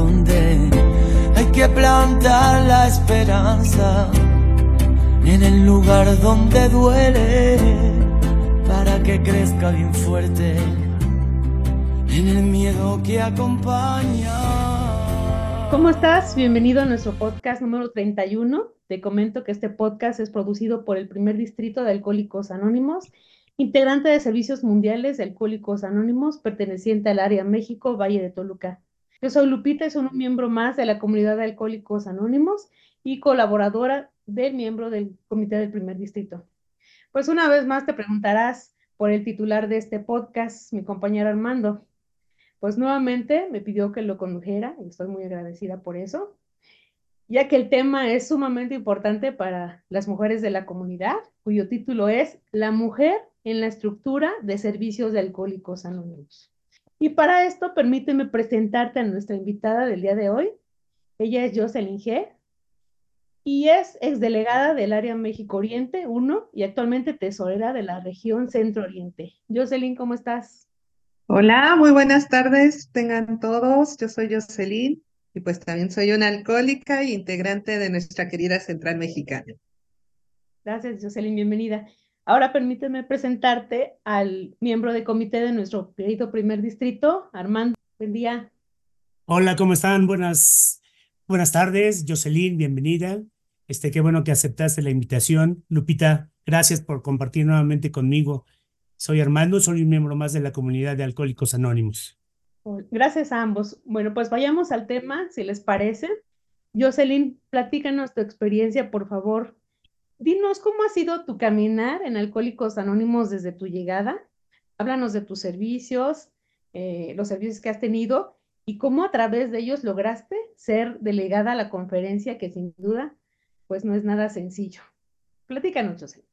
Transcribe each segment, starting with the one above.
esconde, hay que plantar la esperanza en el lugar donde duele, para que crezca bien fuerte, en el miedo que acompaña. ¿Cómo estás? Bienvenido a nuestro podcast número 31. Te comento que este podcast es producido por el primer distrito de Alcohólicos Anónimos, integrante de Servicios Mundiales de Alcohólicos Anónimos, perteneciente al área México, Valle de Toluca. Yo soy Lupita y soy un miembro más de la comunidad de Alcohólicos Anónimos y colaboradora del miembro del comité del primer distrito. Pues una vez más te preguntarás por el titular de este podcast, mi compañero Armando pues nuevamente me pidió que lo condujera y estoy muy agradecida por eso, ya que el tema es sumamente importante para las mujeres de la comunidad, cuyo título es La mujer en la estructura de servicios de alcohólicos anónimos. Y para esto, permíteme presentarte a nuestra invitada del día de hoy. Ella es Jocelyn G. Y es exdelegada del área México Oriente 1 y actualmente tesorera de la región Centro Oriente. Jocelyn, ¿cómo estás? Hola, muy buenas tardes, tengan todos. Yo soy Jocelyn y pues también soy una alcohólica e integrante de nuestra querida Central Mexicana. Gracias, Jocelyn, bienvenida. Ahora permíteme presentarte al miembro de comité de nuestro querido primer distrito, Armando. Buen día. Hola, ¿cómo están? Buenas, buenas tardes, Jocelyn, bienvenida. Este, qué bueno que aceptaste la invitación. Lupita, gracias por compartir nuevamente conmigo soy Armando, soy un miembro más de la comunidad de Alcohólicos Anónimos. Gracias a ambos. Bueno, pues vayamos al tema, si les parece. Jocelyn, platícanos tu experiencia, por favor. Dinos cómo ha sido tu caminar en Alcohólicos Anónimos desde tu llegada. Háblanos de tus servicios, eh, los servicios que has tenido y cómo a través de ellos lograste ser delegada a la conferencia, que sin duda, pues no es nada sencillo. Platícanos, Jocelyn.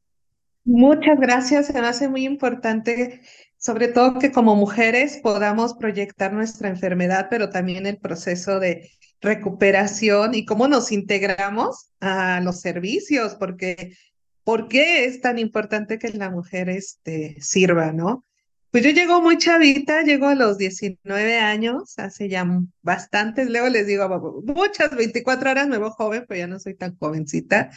Muchas gracias, se me hace muy importante, sobre todo que como mujeres podamos proyectar nuestra enfermedad, pero también el proceso de recuperación y cómo nos integramos a los servicios, porque ¿por qué es tan importante que la mujer este, sirva, no? Pues yo llego muy chavita, llego a los 19 años, hace ya bastantes, luego les digo, muchas, 24 horas me veo joven, pero ya no soy tan jovencita.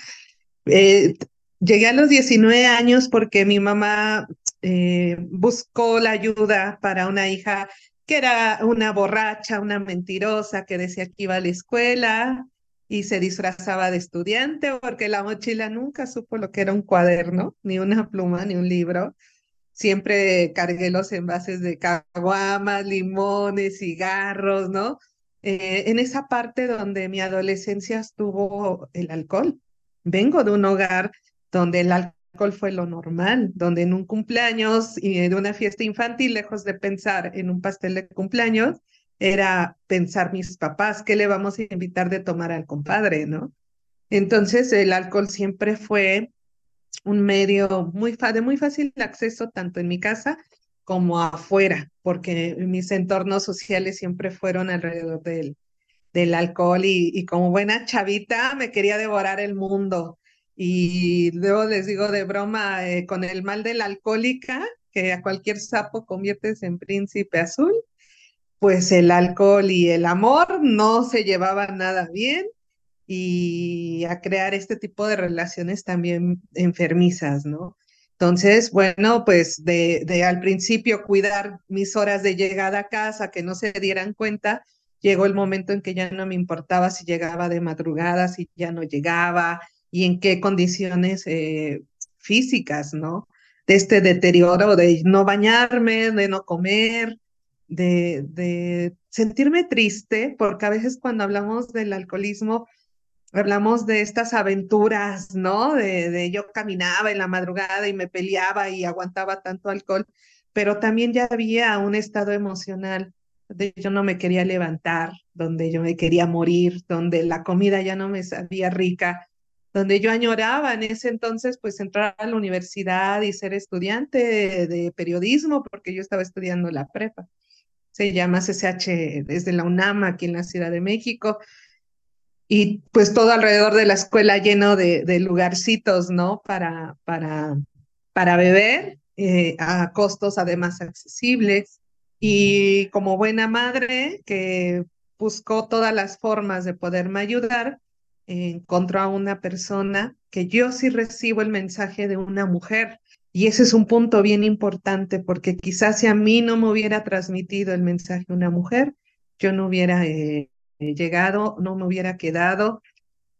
Eh, Llegué a los 19 años porque mi mamá eh, buscó la ayuda para una hija que era una borracha, una mentirosa, que decía que iba a la escuela y se disfrazaba de estudiante porque la mochila nunca supo lo que era un cuaderno, ni una pluma, ni un libro. Siempre cargué los envases de caguamas, limones, cigarros, ¿no? Eh, en esa parte donde mi adolescencia estuvo el alcohol. Vengo de un hogar donde el alcohol fue lo normal, donde en un cumpleaños y de una fiesta infantil, lejos de pensar en un pastel de cumpleaños, era pensar mis papás, ¿qué le vamos a invitar de tomar al compadre, no? Entonces el alcohol siempre fue un medio muy de muy fácil acceso tanto en mi casa como afuera, porque mis entornos sociales siempre fueron alrededor del, del alcohol y como buena chavita me quería devorar el mundo y luego les digo de broma, eh, con el mal de la alcohólica, que a cualquier sapo conviertes en príncipe azul, pues el alcohol y el amor no se llevaban nada bien y a crear este tipo de relaciones también enfermizas, ¿no? Entonces, bueno, pues de, de al principio cuidar mis horas de llegada a casa, que no se dieran cuenta, llegó el momento en que ya no me importaba si llegaba de madrugada, si ya no llegaba, y en qué condiciones eh, físicas, ¿no? De este deterioro, de no bañarme, de no comer, de, sentirme triste, porque a veces cuando hablamos del alcoholismo, hablamos de estas aventuras, ¿no? De, de, yo caminaba en la madrugada y me peleaba y aguantaba tanto alcohol, pero también ya había un estado emocional de yo no me quería levantar, donde yo me quería morir, donde la comida ya no me sabía rica, donde yo añoraba en ese entonces, pues entrar a la universidad y ser estudiante de, periodismo, porque yo estaba estudiando la prepa. Se llama CCH desde la UNAM aquí en la Ciudad de México. y pues todo alrededor de la escuela lleno de, lugarcitos, ¿no? Para, para, para beber eh, a costos además accesibles. Y como buena madre que buscó todas las formas de poderme ayudar, encontró a una persona que yo sí recibo el mensaje de una mujer. Y ese es un punto bien importante porque quizás si a mí no me hubiera transmitido el mensaje una mujer, yo no hubiera eh, eh, llegado, no me hubiera quedado,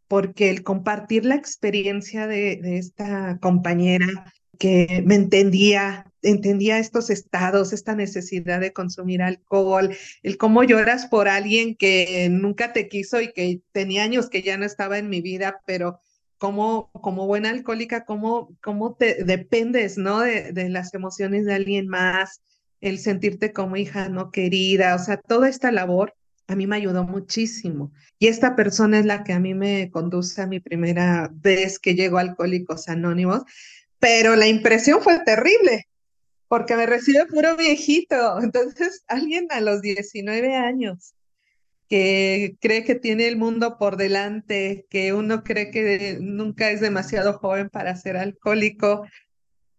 porque el compartir la experiencia de esta compañera que me entendía, entendía estos estados, esta necesidad de consumir alcohol, el cómo lloras por alguien que nunca te quiso y que tenía años que ya no estaba en mi vida, pero como, como buena alcohólica, cómo, cómo te dependes, ¿no? De, de las emociones de alguien más, el sentirte como hija no querida, o sea, toda esta labor a mí me ayudó muchísimo. Y esta persona es la que a mí me conduce a mi primera vez que llego a Alcohólicos Anónimos, pero la impresión fue terrible, porque me recibe puro viejito. Entonces, alguien a los 19 años que cree que tiene el mundo por delante, que uno cree que nunca es demasiado joven para ser alcohólico,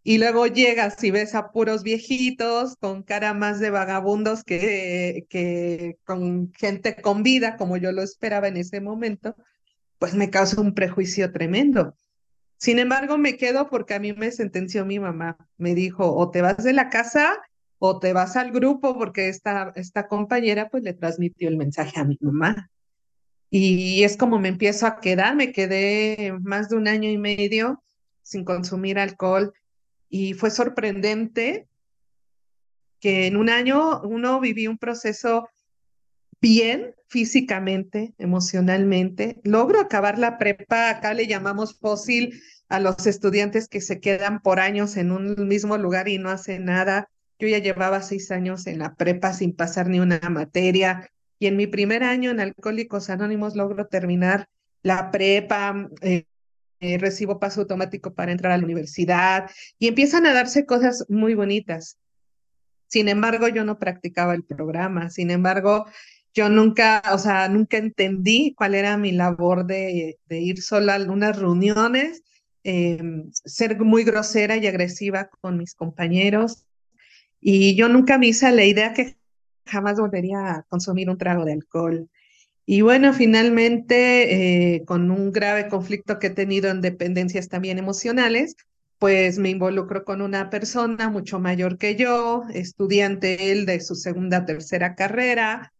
y luego llegas y ves a puros viejitos con cara más de vagabundos que, que con gente con vida, como yo lo esperaba en ese momento, pues me causa un prejuicio tremendo. Sin embargo, me quedo porque a mí me sentenció mi mamá. Me dijo, o te vas de la casa o te vas al grupo, porque esta, esta compañera pues le transmitió el mensaje a mi mamá. Y es como me empiezo a quedar, me quedé más de un año y medio sin consumir alcohol y fue sorprendente que en un año uno vivió un proceso bien físicamente, emocionalmente. Logro acabar la prepa, acá le llamamos fósil a los estudiantes que se quedan por años en un mismo lugar y no hacen nada. Yo ya llevaba seis años en la prepa sin pasar ni una materia y en mi primer año en Alcohólicos Anónimos logro terminar la prepa, eh, eh, recibo paso automático para entrar a la universidad y empiezan a darse cosas muy bonitas. Sin embargo, yo no practicaba el programa, sin embargo, yo nunca, o sea, nunca entendí cuál era mi labor de, ir sola a algunas reuniones, em, ser muy grosera y agresiva con mis compañeros. Y yo nunca me hice la idea que jamás volvería a consumir un trago de alcohol. Y bueno, finalmente, eh, con un grave conflicto que he tenido en dependencias también emocionales, pues me involucro con una persona mucho mayor que yo, estudiante él de su segunda, tercera carrera,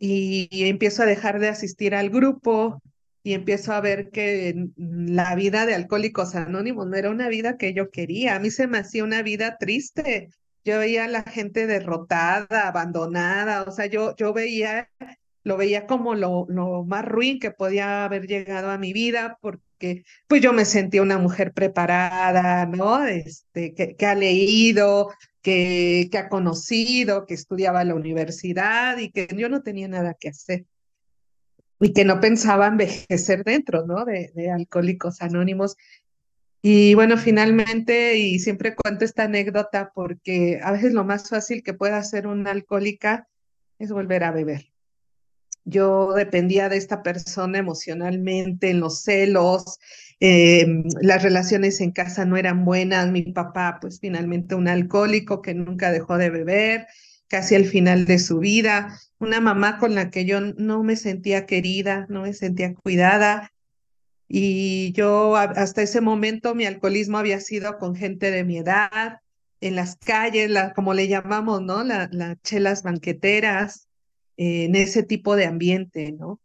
y, empiezo a dejar de asistir al grupo y empiezo a ver que la vida de Alcohólicos Anónimos no era una vida que yo quería, a mí se me hacía una vida triste. Yo veía a la gente derrotada, abandonada, o sea, yo, yo veía lo veía como lo, lo más ruin que podía haber llegado a mi vida, porque pues yo me sentía una mujer preparada, ¿no? Este, que, que ha leído, que, ha conocido, que estudiaba en la universidad y que yo no tenía nada que hacer. Y que no pensaba envejecer dentro, ¿no? De, de Alcohólicos Anónimos. Y bueno, finalmente, y siempre cuento esta anécdota porque a veces lo más fácil que puede hacer una alcohólica es volver a beber yo dependía de esta persona emocionalmente, en los celos, eh, las relaciones en casa no eran buenas, mi papá pues finalmente un alcohólico que nunca dejó de beber, casi al final de su vida, una mamá con la que yo no me sentía querida, no me sentía cuidada. Y yo hasta ese momento mi alcoholismo había sido con gente de mi edad, en las calles, como le llamamos, ¿no? Las chelas banqueteras, en ese tipo de ambiente, ¿no?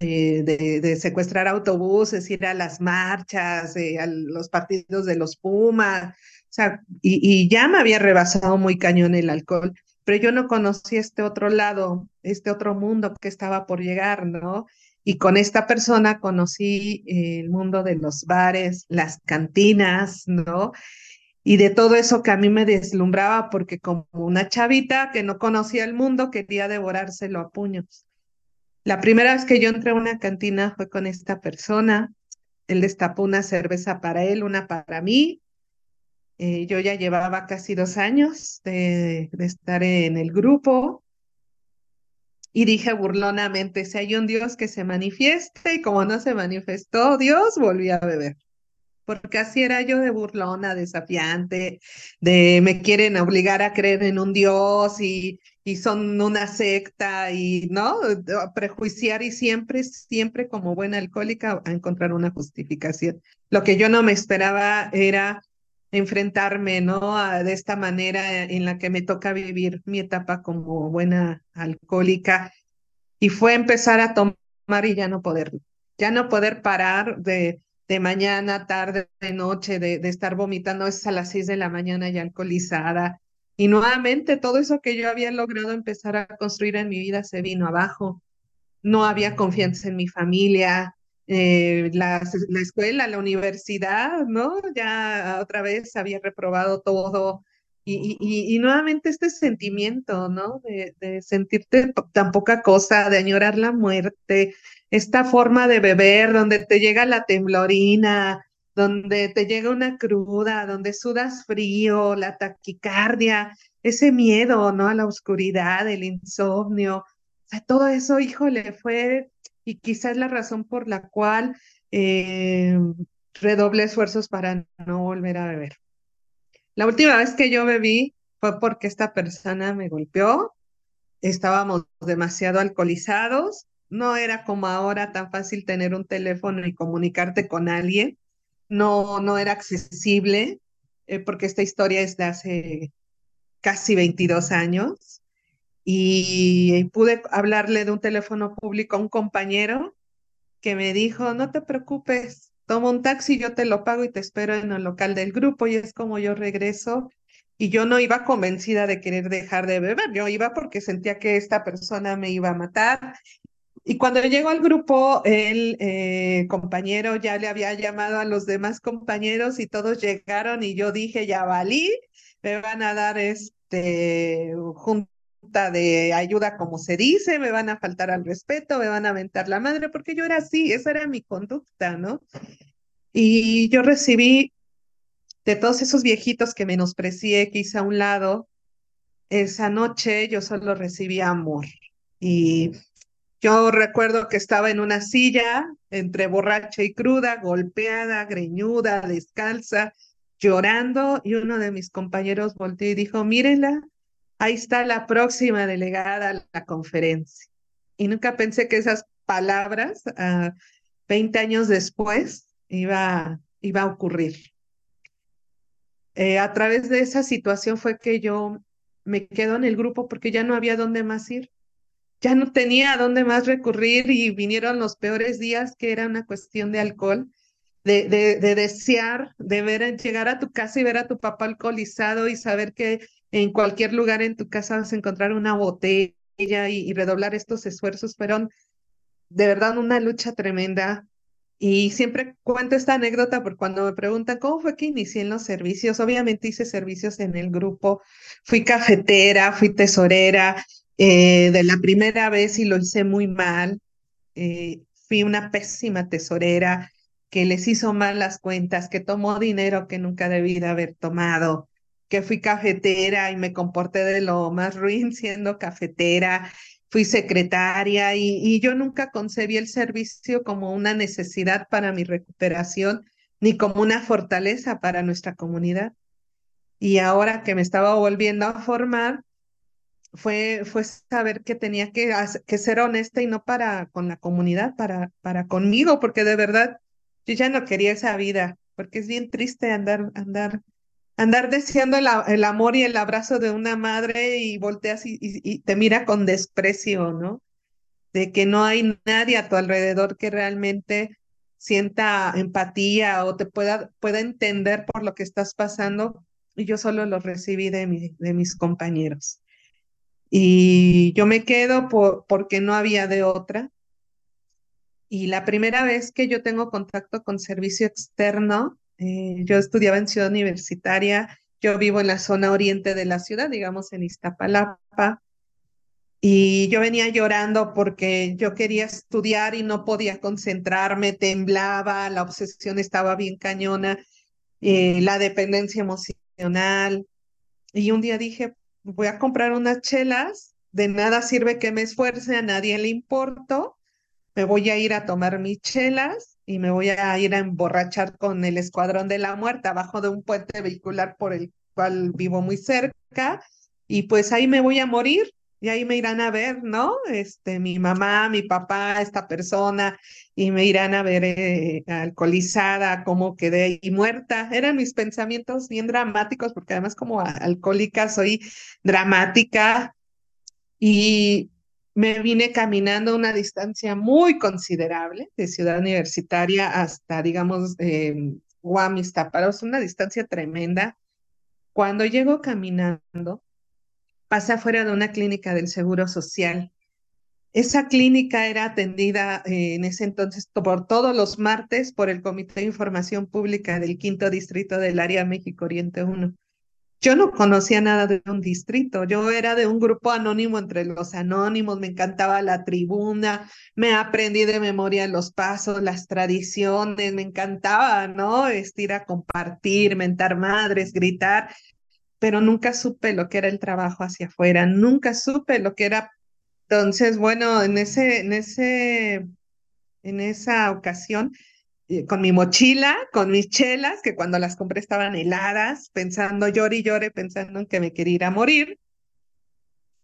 Eh, de, secuestrar autobuses, ir a las marchas, eh, a los partidos de los Pumas, o sea, y, ya me había rebasado muy cañón el alcohol, pero yo no conocí este otro lado, este otro mundo que estaba por llegar, ¿no? Y con esta persona conocí el mundo de los bares, las cantinas, ¿no? Y de todo eso que a mí me deslumbraba porque como una chavita que no conocía el mundo quería devorárselo a puños. La primera vez que yo entré a una cantina fue con esta persona. Él destapó una cerveza para él, una para mí. Eh, yo ya llevaba casi dos años de, de estar en el grupo y dije burlonamente, si hay un Dios que se manifieste y como no se manifestó Dios, volví a beber. Porque así era yo de burlona, desafiante, de me quieren obligar a creer en un Dios y, y son una secta y, ¿no? Prejuiciar y siempre, siempre como buena alcohólica a encontrar una justificación. Lo que yo no me esperaba era enfrentarme, ¿no? de esta manera en la que me toca vivir mi etapa como buena alcohólica. Y fue empezar a tomar y ya no poder, ya no poder parar de, de mañana, tarde, de noche, de, de estar vomitando es a las seis de la mañana ya alcoholizada. Y nuevamente todo eso que yo había logrado empezar a construir en mi vida se vino abajo. No había confianza en mi familia, eh, la, la, escuela, la universidad, ¿no? Ya otra vez había reprobado todo. Y, y, y nuevamente este sentimiento, ¿no? De, de, sentirte tan poca cosa, de añorar la muerte, esta forma de beber donde te llega la temblorina, donde te llega una cruda, donde sudas frío, la taquicardia, ese miedo, ¿no? A la oscuridad, el insomnio. O sea, todo eso, híjole, fue y quizás la razón por la cual eh, redoble esfuerzos para no volver a beber. La última vez que yo bebí fue porque esta persona me golpeó, estábamos demasiado alcoholizados, no era como ahora tan fácil tener un teléfono y comunicarte con alguien, no, no era accesible, eh, porque esta historia es de hace casi 22 años y pude hablarle de un teléfono público a un compañero que me dijo, no te preocupes, toma un taxi, yo te lo pago y te espero en el local del grupo y es como yo regreso. Y yo no iba convencida de querer dejar de beber, yo iba porque sentía que esta persona me iba a matar. Y cuando llegó al grupo, el eh, compañero ya le había llamado a los demás compañeros y todos llegaron y yo dije, ya valí, me van a dar este, junto de ayuda como se dice, me van a faltar al respeto, me van a aventar la madre, porque yo era así, esa era mi conducta, ¿no? Y yo recibí de todos esos viejitos que menosprecié, que hice a un lado, esa noche yo solo recibí amor. Y yo recuerdo que estaba en una silla, entre borracha y cruda, golpeada, greñuda, descalza, llorando, y uno de mis compañeros volteó y dijo, mírenla, ahí está la próxima delegada a la conferencia. Y nunca pensé que esas palabras, uh, ah, 20 años después, iba, iba a ocurrir. Eh, a través de esa situación fue que yo me quedo en el grupo porque ya no había dónde más ir. Ya no tenía a dónde más recurrir y vinieron los peores días que era una cuestión de alcohol, de, de, de desear, de ver llegar a tu casa y ver a tu papá alcoholizado y saber que en cualquier lugar en tu casa vas a encontrar una botella y, redoblar estos esfuerzos. Fueron de verdad una lucha tremenda. Y siempre cuento esta anécdota porque cuando me preguntan cómo fue que inicié en los servicios, obviamente hice servicios en el grupo, fui cafetera, fui tesorera, eh, de la primera vez y lo hice muy mal, eh, fui una pésima tesorera que les hizo mal las cuentas, que tomó dinero que nunca debí de haber tomado, que fui cafetera y me comporté de lo más ruin siendo cafetera, fui secretaria y, yo nunca concebí el servicio como una necesidad para mi recuperación ni como una fortaleza para nuestra comunidad. Y ahora que me estaba volviendo a formar, fue, fue saber que tenía que, que ser honesta y no para con la comunidad, para, para conmigo, porque de verdad yo ya no quería esa vida, porque es bien triste andar, andar andar deseando el, amor y el abrazo de una madre y volteas y, y, te mira con desprecio, ¿no? De que no hay nadie a tu alrededor que realmente sienta empatía o te pueda, pueda entender por lo que estás pasando. Y yo solo lo recibí de, mi, de mis compañeros. Y yo me quedo por, porque no había de otra. Y la primera vez que yo tengo contacto con servicio externo, eh, yo estudiaba en Ciudad Universitaria, yo vivo en la zona oriente de la ciudad, digamos en Iztapalapa, y yo venía llorando porque yo quería estudiar y no podía concentrarme, temblaba, la obsesión estaba bien cañona, eh, la dependencia emocional. Y un día dije, voy a comprar unas chelas de nada sirve que me esfuerce, a nadie le importo, me voy a ir a tomar mis chelas y me voy a ir a emborrachar con el Escuadrón de la Muerte abajo de un puente vehicular por el cual vivo muy cerca y pues ahí me voy a morir y ahí me irán a ver, ¿no? Este, mi mamá, mi papá, esta persona, y me irán a ver eh, alcoholizada, cómo quedé y muerta. Eran mis pensamientos bien dramáticos, porque además como alcohólica soy dramática y me vine caminando una distancia muy considerable de Ciudad Universitaria hasta, digamos, eh, es una distancia tremenda. Cuando llego caminando, pasé afuera de una clínica del Seguro Social. Esa clínica era atendida eh, en ese entonces por todos los martes por el Comité de Información Pública del Quinto Distrito del Área México Oriente 1. Yo no conocía nada de un distrito, yo era de un grupo anónimo entre los anónimos, me encantaba la tribuna, me aprendí de memoria los pasos, las tradiciones, me encantaba, ¿no? Estir a compartir, mentar madres, gritar, pero nunca supe lo que era el trabajo hacia afuera, nunca supe lo que era. Entonces, bueno, en ese, en ese, en esa ocasión, eh, con mi mochila, con mis chelas, que cuando las compré estaban heladas, pensando, llore y llore, pensando en que me quería ir a morir.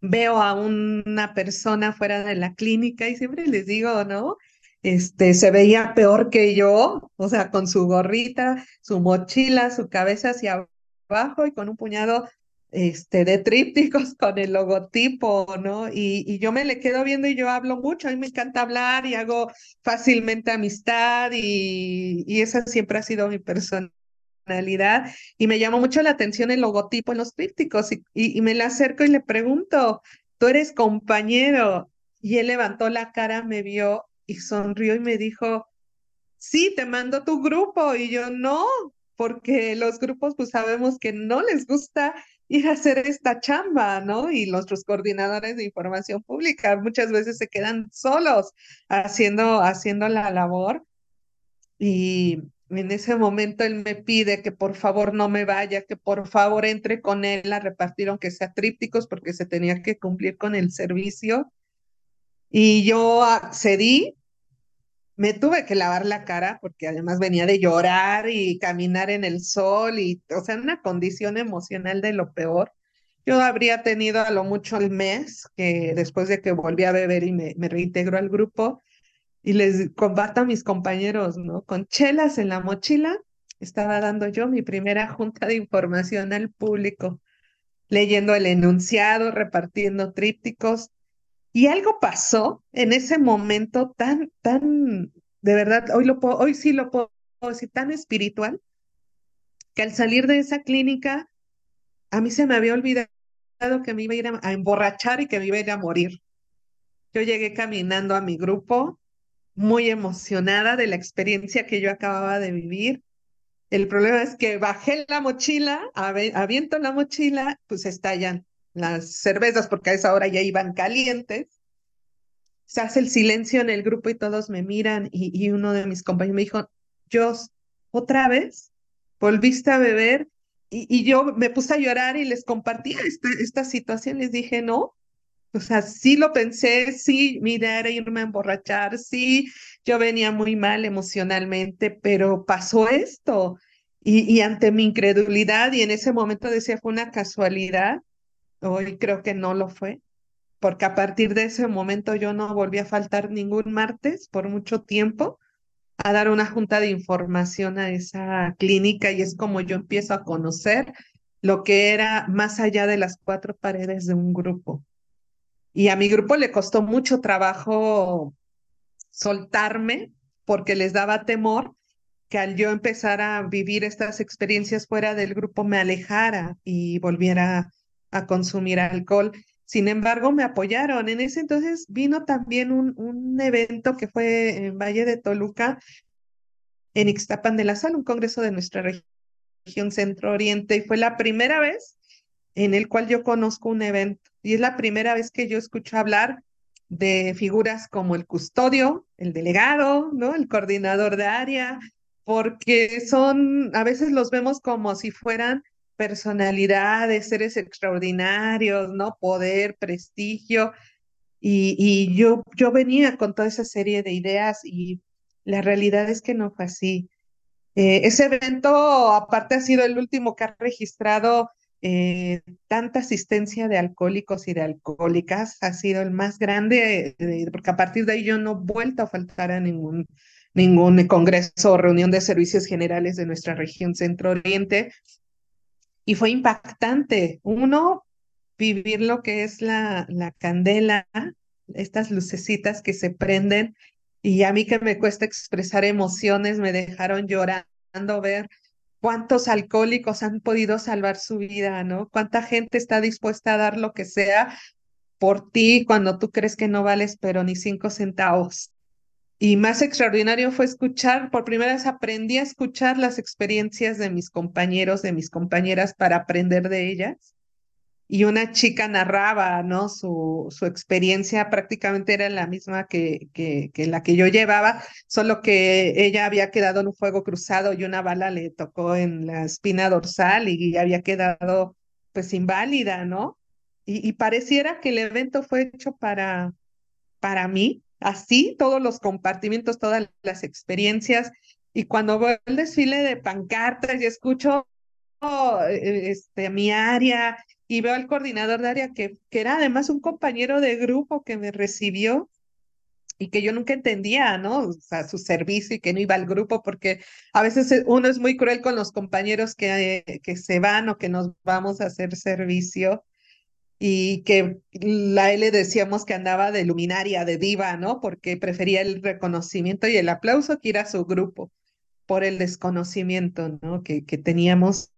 Veo a una persona fuera de la clínica y siempre les digo, ¿no? Este, se veía peor que yo, o sea, con su gorrita, su mochila, su cabeza hacia y con un puñado este, de trípticos con el logotipo, ¿no? Y, y, yo me le quedo viendo y yo hablo mucho, a mí me encanta hablar y hago fácilmente amistad y, y esa siempre ha sido mi personalidad y me llamó mucho la atención el logotipo en los trípticos y, y, y me le acerco y le pregunto, ¿tú eres compañero? Y él levantó la cara, me vio y sonrió y me dijo, sí, te mando tu grupo. Y yo, no, porque los grupos pues sabemos que no les gusta ir a hacer esta chamba, ¿no? Y nuestros coordinadores de información pública muchas veces se quedan solos haciendo, haciendo la labor. Y en ese momento él me pide que por favor no me vaya, que por favor entre con él a repartir aunque sea trípticos porque se tenía que cumplir con el servicio. Y yo accedí me tuve que lavar la cara porque además venía de llorar y caminar en el sol y, o sea, una condición emocional de lo peor. Yo habría tenido a lo mucho el mes que después de que volví a beber y me, reintegro al grupo y les combato a mis compañeros, ¿no? Con chelas en la mochila, estaba dando yo mi primera junta de información al público, leyendo el enunciado, repartiendo trípticos, y algo pasó en ese momento tan, tan, de verdad, hoy, lo puedo, hoy sí lo puedo decir, tan espiritual, que al salir de esa clínica, a mí se me había olvidado que me iba a ir a, emborrachar y que me iba a ir a morir. Yo llegué caminando a mi grupo, muy emocionada de la experiencia que yo acababa de vivir. El problema es que bajé la mochila, aviento la mochila, pues estallan las cervezas, porque a esa hora ya iban calientes. Se hace el silencio en el grupo y todos me miran y, uno de mis compañeros me dijo, Jos, ¿otra vez? ¿Volviste a beber? Y, yo me puse a llorar y les compartí esta, esta situación. Les dije, no, o sea, sí lo pensé, sí, mira, era irme a emborrachar, sí, yo venía muy mal emocionalmente, pero pasó esto. Y, y, ante mi incredulidad, y en ese momento decía, fue una casualidad, Hoy creo que no lo fue, porque a partir de ese momento yo no volví a faltar ningún martes por mucho tiempo a dar una junta de información a esa clínica y es como yo empiezo a conocer lo que era más allá de las cuatro paredes de un grupo. Y a mi grupo le costó mucho trabajo soltarme porque les daba temor que al yo empezar a vivir estas experiencias fuera del grupo me alejara y volviera a consumir alcohol. Sin embargo, me apoyaron. En ese entonces vino también un, un evento que fue en Valle de Toluca, en Ixtapan de la Sal, un congreso de nuestra región centro-oriente, y fue la primera vez en el cual yo conozco un evento. Y es la primera vez que yo escucho hablar de figuras como el custodio, el delegado, ¿no? El coordinador de área, porque son, a veces los vemos como si fueran personalidad, de seres extraordinarios, ¿no? Poder, prestigio. Y, y yo, yo venía con toda esa serie de ideas y la realidad es que no fue así. Eh, ese evento, aparte, ha sido el último que ha registrado eh, tanta asistencia de alcohólicos y de alcohólicas, ha sido el más grande, eh, porque a partir de ahí yo no he vuelto a faltar a ningún, ningún congreso o reunión de servicios generales de nuestra región centro-oriente. Y fue impactante. Uno, vivir lo que es la, la candela, estas lucecitas que se prenden y a mí que me cuesta expresar emociones, me dejaron llorando ver cuántos alcohólicos han podido salvar su vida, ¿no? Cuánta gente está dispuesta a dar lo que sea por ti cuando tú crees que no vales, pero ni cinco centavos. Y más extraordinario fue escuchar, por primera vez aprendí a escuchar las experiencias de mis compañeros, de mis compañeras para aprender de ellas y una chica narraba, ¿no? Su, experiencia prácticamente era la misma que, la que yo llevaba, solo que ella había quedado en un fuego cruzado y una bala le tocó en la espina dorsal y había quedado pues inválida, ¿no? Y, y pareciera que el evento fue hecho para, para mí, así, todos los compartimientos, todas las experiencias. Y cuando veo el desfile de pancartas y escucho eh, este, mi área y veo al coordinador de área que, que era además un compañero de grupo que me recibió y que yo nunca entendía, ¿no? O sea, su servicio y que no iba al grupo, porque a veces e, uno es muy cruel con los compañeros que, que se van o que nos vamos a hacer servicio y que la L decíamos que andaba de luminaria, de diva, ¿no? Porque prefería el reconocimiento y el aplauso que ir a su grupo por el desconocimiento, ¿no? Que, que teníamos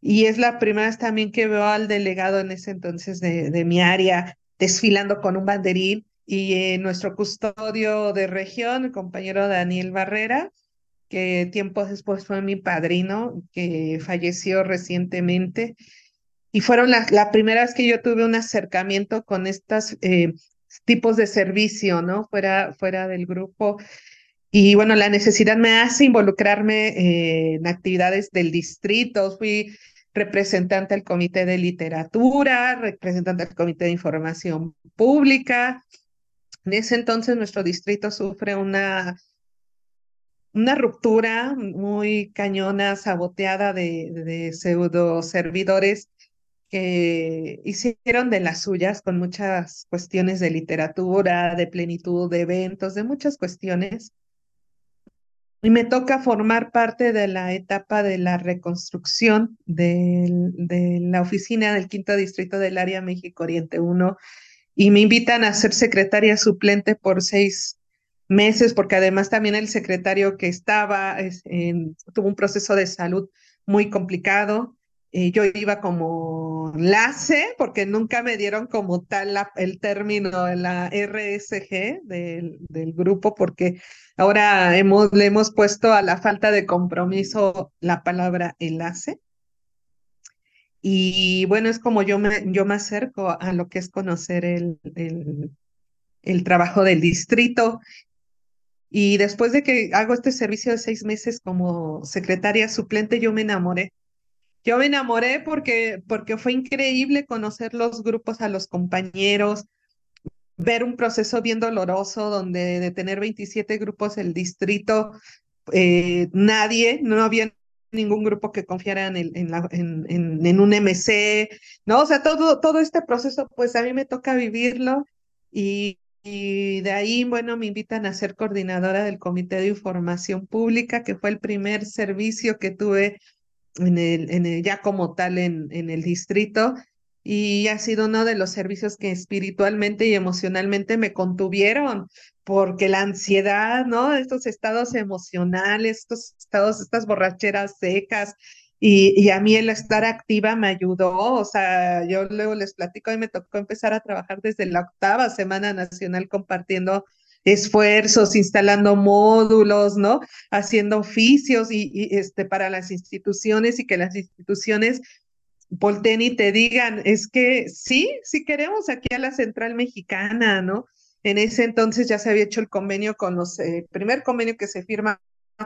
y es la primera vez también que veo al delegado en ese entonces de, de mi área desfilando con un banderín y eh, nuestro custodio de región, el compañero Daniel Barrera, que tiempo después fue mi padrino, que falleció recientemente. Y fueron la, la primera vez que yo tuve un acercamiento con estos eh, tipos de servicio, ¿no? Fuera, fuera del grupo. Y bueno, la necesidad me hace involucrarme eh, en actividades del distrito. Fui representante del Comité de Literatura, representante del Comité de Información Pública. En ese entonces nuestro distrito sufre una, una ruptura muy cañona, saboteada de, de pseudo servidores que hicieron de las suyas con muchas cuestiones de literatura, de plenitud, de eventos, de muchas cuestiones. Y me toca formar parte de la etapa de la reconstrucción de, la oficina del quinto distrito del área México Oriente 1 y me invitan a ser secretaria suplente por seis meses, porque además también el secretario que estaba en, tuvo un proceso de salud muy complicado yo iba como enlace, porque nunca me dieron como tal el término de la RSG del, grupo, porque ahora hemos, le hemos puesto a la falta de compromiso la palabra enlace. Y bueno, es como yo me, yo me acerco a lo que es conocer el, el trabajo del distrito. Y después de que hago este servicio de seis meses como secretaria suplente, yo me enamoré yo me enamoré porque, porque fue increíble conocer los grupos, a los compañeros, ver un proceso bien doloroso donde de tener 27 grupos el distrito, eh, nadie, no había ningún grupo que confiara en, el, en, la, en, en, un MC, ¿no? O sea, todo, todo este proceso, pues a mí me toca vivirlo y, y de ahí, bueno, me invitan a ser coordinadora del Comité de Información Pública, que fue el primer servicio que tuve en el, en el, ya como tal en, en el distrito y ha sido uno de los servicios que espiritualmente y emocionalmente me contuvieron, porque la ansiedad, ¿no? Estos estados emocionales, estos estados, estas borracheras secas, y, y, a mí el estar activa me ayudó, o sea, yo luego les platico y me tocó empezar a trabajar desde la octava Semana Nacional compartiendo esfuerzos, instalando módulos, ¿no? Haciendo oficios y, y, este, para las instituciones y que las instituciones volteen y te digan, es que sí, sí queremos aquí a la Central Mexicana, ¿no? En ese entonces ya se había hecho el convenio con los, eh, primer convenio que se firma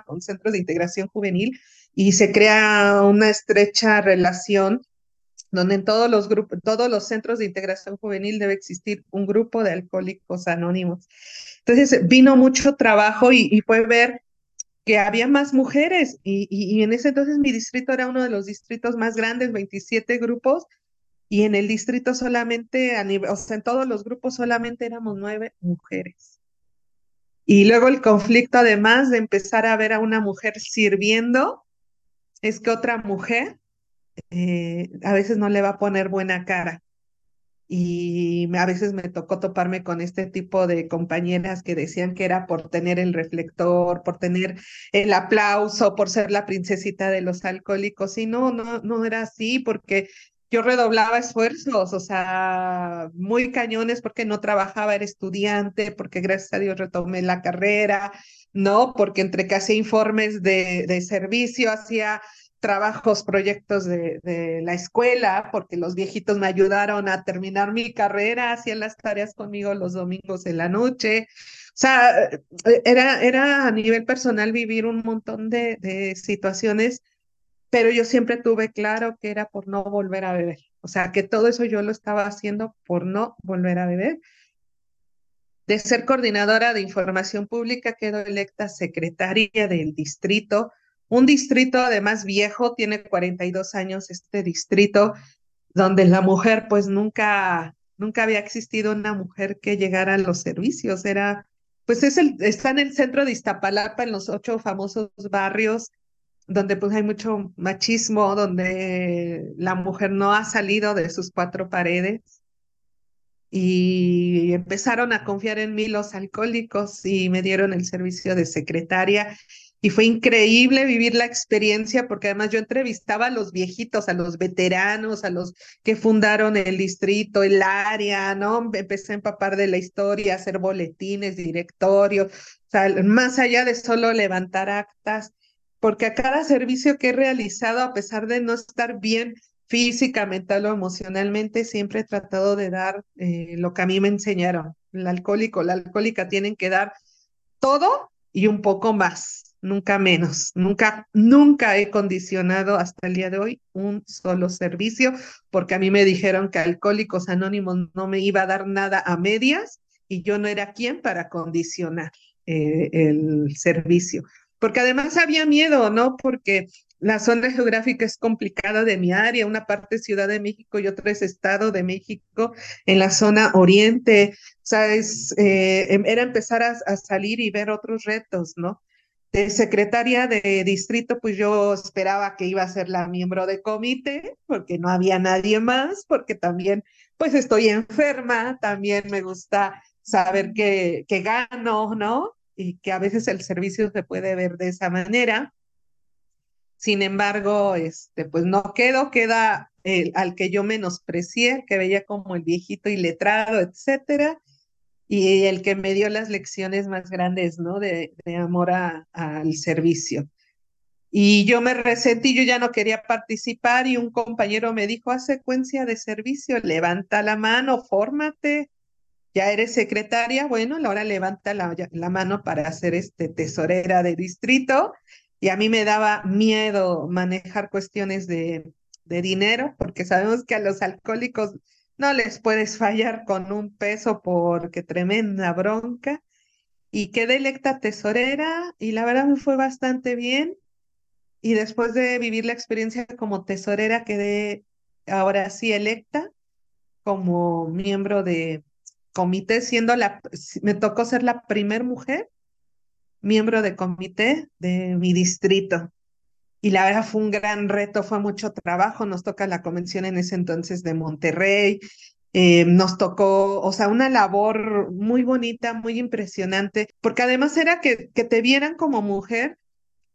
con centros de integración juvenil y se crea una estrecha relación donde en todos los grupos, todos los centros de integración juvenil debe existir un grupo de alcohólicos anónimos. Entonces vino mucho trabajo y, fue ver que había más mujeres y, y, en ese entonces mi distrito era uno de los distritos más grandes, 27 grupos, y en el distrito solamente, a nivel, o sea, en todos los grupos solamente éramos nueve mujeres. Y luego el conflicto, además de empezar a ver a una mujer sirviendo, es que otra mujer eh, a veces no le va a poner buena cara y a veces me tocó toparme con este tipo de compañeras que decían que era por tener el reflector, por tener el aplauso, por ser la princesita de los alcohólicos. Y no, no, no era así, porque yo redoblaba esfuerzos, o sea, muy cañones porque no trabajaba, era estudiante, porque gracias a Dios retomé la carrera, ¿no? Porque entre que hacía informes de, de servicio, hacía trabajos, proyectos de, de, la escuela, porque los viejitos me ayudaron a terminar mi carrera, hacían las tareas conmigo los domingos en la noche. O sea, era, era a nivel personal vivir un montón de, de situaciones, pero yo siempre tuve claro que era por no volver a beber. O sea, que todo eso yo lo estaba haciendo por no volver a beber. De ser coordinadora de información pública, quedo electa secretaria del distrito un distrito además viejo, tiene 42 años este distrito, donde la mujer pues nunca, nunca había existido una mujer que llegara a los servicios. Era, pues es está en el centro de Iztapalapa, en los ocho famosos barrios, donde pues hay mucho machismo, donde la mujer no ha salido de sus cuatro paredes. Y empezaron a confiar en mí los alcohólicos y me dieron el servicio de secretaria y fue increíble vivir la experiencia porque además yo entrevistaba a los viejitos, a los veteranos, a los que fundaron el distrito, el área, ¿no? Empecé a empapar de la historia, a hacer boletines, directorios, o sea, más allá de solo levantar actas, porque a cada servicio que he realizado, a pesar de no estar bien física, mental o emocionalmente, siempre he tratado de dar eh, lo que a mí me enseñaron. El alcohólico, la alcohólica tienen que dar todo y un poco más nunca menos. Nunca, nunca he condicionado hasta el día de hoy un solo servicio, porque a mí me dijeron que Alcohólicos Anónimos no me iba a dar nada a medias y yo no era quien para condicionar eh, el servicio. Porque además había miedo, ¿no? Porque la zona geográfica es complicada de mi área, una parte es Ciudad de México y otra es Estado de México en la zona oriente. O eh, em, era empezar a, salir y ver otros retos, ¿no? Secretaria de distrito, pues yo esperaba que iba a ser la miembro de comité, porque no había nadie más, porque también, pues estoy enferma, también me gusta saber que, que gano, ¿no? Y que a veces el servicio se puede ver de esa manera. Sin embargo, este, pues no quedo, queda al que yo menosprecié, que veía como el viejito iletrado, etcétera, y el que me dio las lecciones más grandes, ¿no? De, de amor a, al servicio. Y yo me resentí, yo ya no quería participar y un compañero me dijo, a secuencia de servicio, levanta la mano, fórmate, ya eres secretaria, bueno, ahora levanta la, mano para ser este tesorera de distrito. Y a mí me daba miedo manejar cuestiones de dinero, porque sabemos que a los alcohólicos no les puedes fallar con un peso porque tremenda bronca. Y quedé electa tesorera y la verdad me fue bastante bien. Y después de vivir la experiencia como tesorera, quedé ahora sí electa como miembro de comité, siendo la, me tocó ser la primer mujer miembro de comité de mi distrito y la verdad fue un gran reto, fue mucho trabajo. Nos toca la convención en ese entonces de Monterrey. Eh, nos tocó, o sea, una labor muy bonita, muy impresionante, porque además era que, que te vieran como mujer,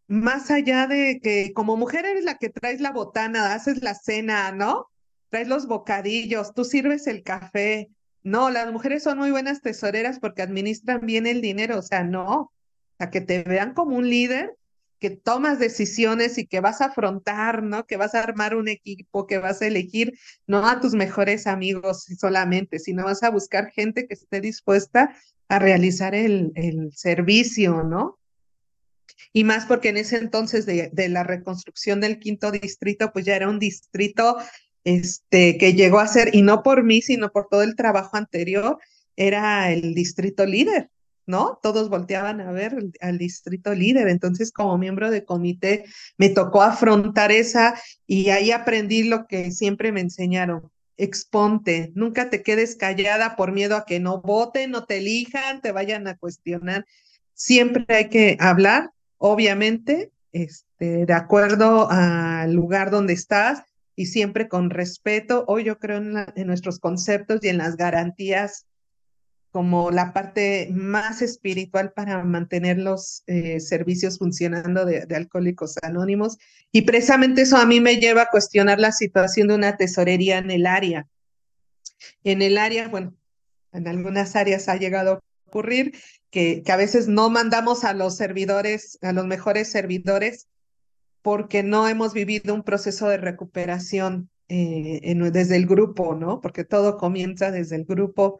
más allá de que como mujer eres la que traes la botana, haces la cena, ¿no? Traes los bocadillos, tú sirves el café. No, las mujeres son muy buenas tesoreras porque administran bien el dinero, o sea, no, o sea, que te vean como un líder que tomas decisiones y que vas a afrontar, ¿no? Que vas a armar un equipo, que vas a elegir no a tus mejores amigos solamente, sino vas a buscar gente que esté dispuesta a realizar el, el servicio, ¿no? y más porque en ese entonces de, de, la reconstrucción del quinto distrito, pues ya era un distrito este, que llegó a ser, y no por mí, sino por todo el trabajo anterior, era el distrito líder, ¿no? Todos volteaban a ver al distrito líder. Entonces, como miembro de comité, me tocó afrontar esa y ahí aprendí lo que siempre me enseñaron. Exponte, nunca te quedes callada por miedo a que no voten, no te elijan, te vayan a cuestionar. Siempre hay que hablar, obviamente, este, de acuerdo al lugar donde estás y siempre con respeto. Hoy yo creo en, en nuestros conceptos y en las garantías como la parte más espiritual para mantener los eh, servicios funcionando de, Alcohólicos Anónimos. Y precisamente eso a mí me lleva a cuestionar la situación de una tesorería en el área. En el área, bueno, en algunas áreas ha llegado a ocurrir que, a veces no mandamos a los servidores, a los mejores servidores, porque no hemos vivido un proceso de recuperación eh, desde el grupo, ¿no? Porque todo comienza desde el grupo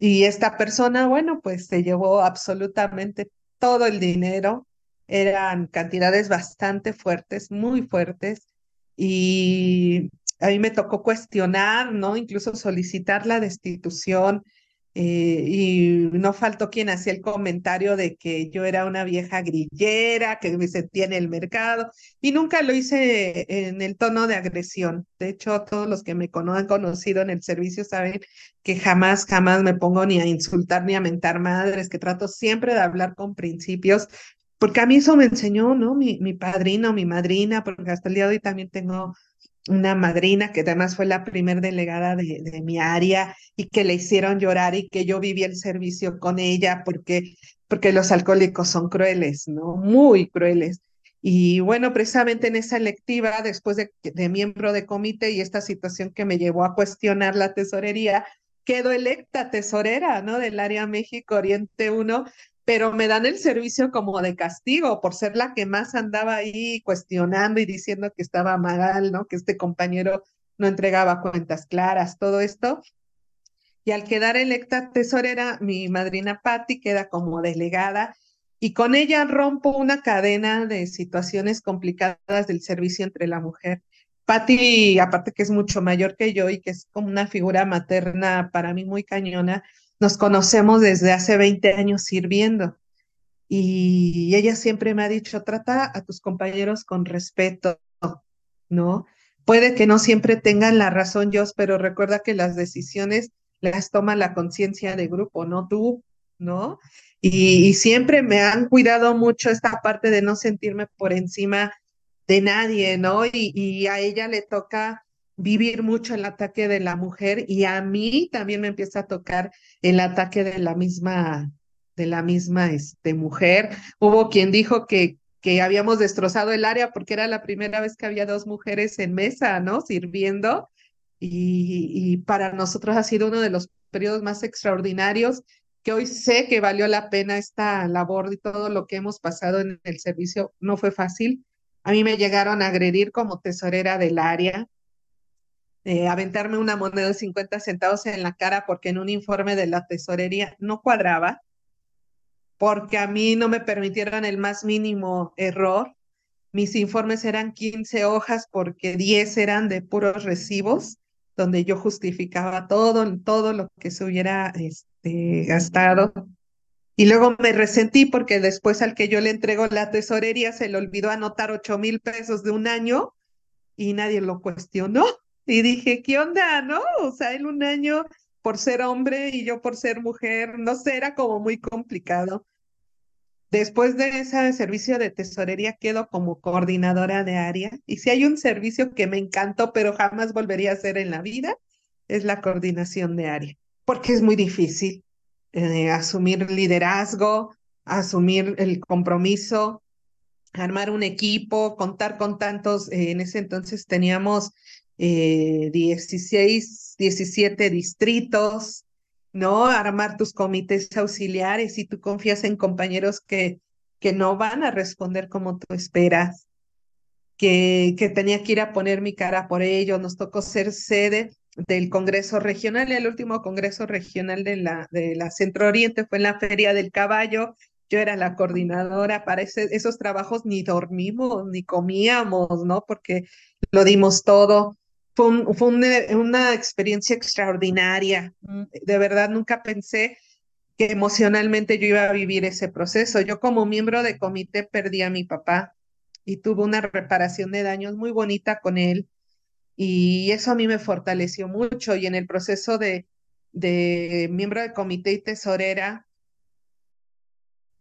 y esta persona, bueno, pues se llevó absolutamente todo el dinero. Eran cantidades bastante fuertes, muy fuertes. Y a mí me tocó cuestionar, ¿no? Incluso solicitar la destitución eh, y no faltó quien hacía el comentario de que yo era una vieja grillera, que me sentía en el mercado, y nunca lo hice en el tono de agresión. De hecho, todos los que me han conocido en el servicio saben que jamás, jamás me pongo ni a insultar ni a mentar madres, que trato siempre de hablar con principios, porque a mí eso me enseñó, ¿no? Mi, mi padrino, mi madrina, porque hasta el día de hoy también tengo una madrina que además fue la primer delegada de, mi área y que le hicieron llorar y que yo viví el servicio con ella porque, porque los alcohólicos son crueles, ¿no? Muy crueles. Y bueno, precisamente en esa electiva, después de, de miembro de comité y esta situación que me llevó a cuestionar la tesorería, quedo electa tesorera, ¿no? Del área México Oriente 1 pero me dan el servicio como de castigo por ser la que más andaba ahí cuestionando y diciendo que estaba mal, ¿no? Que este compañero no entregaba cuentas claras, todo esto. Y al quedar electa tesorera, mi madrina Patti queda como delegada y con ella rompo una cadena de situaciones complicadas del servicio entre la mujer. Patti, aparte que es mucho mayor que yo y que es como una figura materna para mí muy cañona, nos conocemos desde hace 20 años sirviendo. Y ella siempre me ha dicho, trata a tus compañeros con respeto, ¿no? Puede que no siempre tengan la razón, yo, pero recuerda que las decisiones las toma la conciencia de grupo, no tú, ¿no? Y, siempre me han cuidado mucho esta parte de no sentirme por encima de nadie, ¿no? Y, y a ella le toca vivir mucho el ataque de la mujer y a mí también me empieza a tocar el ataque de la misma de la misma este, mujer. Hubo quien dijo que que habíamos destrozado el área porque era la primera vez que había dos mujeres en mesa, ¿no? Sirviendo. Y, y para nosotros ha sido uno de los periodos más extraordinarios que hoy sé que valió la pena esta labor y todo lo que hemos pasado en el servicio. No fue fácil. A mí me llegaron a agredir como tesorera del área, aventarme una moneda de 50 centavos en la cara porque en un informe de la tesorería no cuadraba, porque a mí no me permitieron el más mínimo error. Mis informes eran 15 hojas porque 10 eran de puros recibos, donde yo justificaba todo, todo lo que se hubiera este, gastado. Y luego me resentí porque después al que yo le entrego la tesorería se le olvidó anotar 8 mil pesos de un año y nadie lo cuestionó. Y dije, ¿qué onda? ¿No? O sea, él un año por ser hombre y yo por ser mujer, no sé, era como muy complicado. Después de ese servicio de tesorería quedo como coordinadora de área y si hay un servicio que me encantó pero jamás volvería a hacer en la vida, es la coordinación de área, porque es muy difícil eh, asumir liderazgo, asumir el compromiso, armar un equipo, contar con tantos, eh, en ese entonces teníamos 16, eh, 17 distritos, ¿no? Armar tus comités auxiliares y tú confías en compañeros que, que no van a responder como tú esperas, que, que tenía que ir a poner mi cara por ello. Nos tocó ser sede del Congreso Regional, el último Congreso Regional de la, de la Centro Oriente fue en la Feria del Caballo, yo era la coordinadora para esos trabajos, ni dormimos, ni comíamos, ¿no? Porque lo dimos todo. Fue, fue una experiencia extraordinaria. De verdad, nunca pensé que emocionalmente yo iba a vivir ese proceso. Yo como miembro de comité perdí a mi papá y tuve una reparación de daños muy bonita con él y eso a mí me fortaleció mucho y en el proceso de, de miembro de comité y tesorera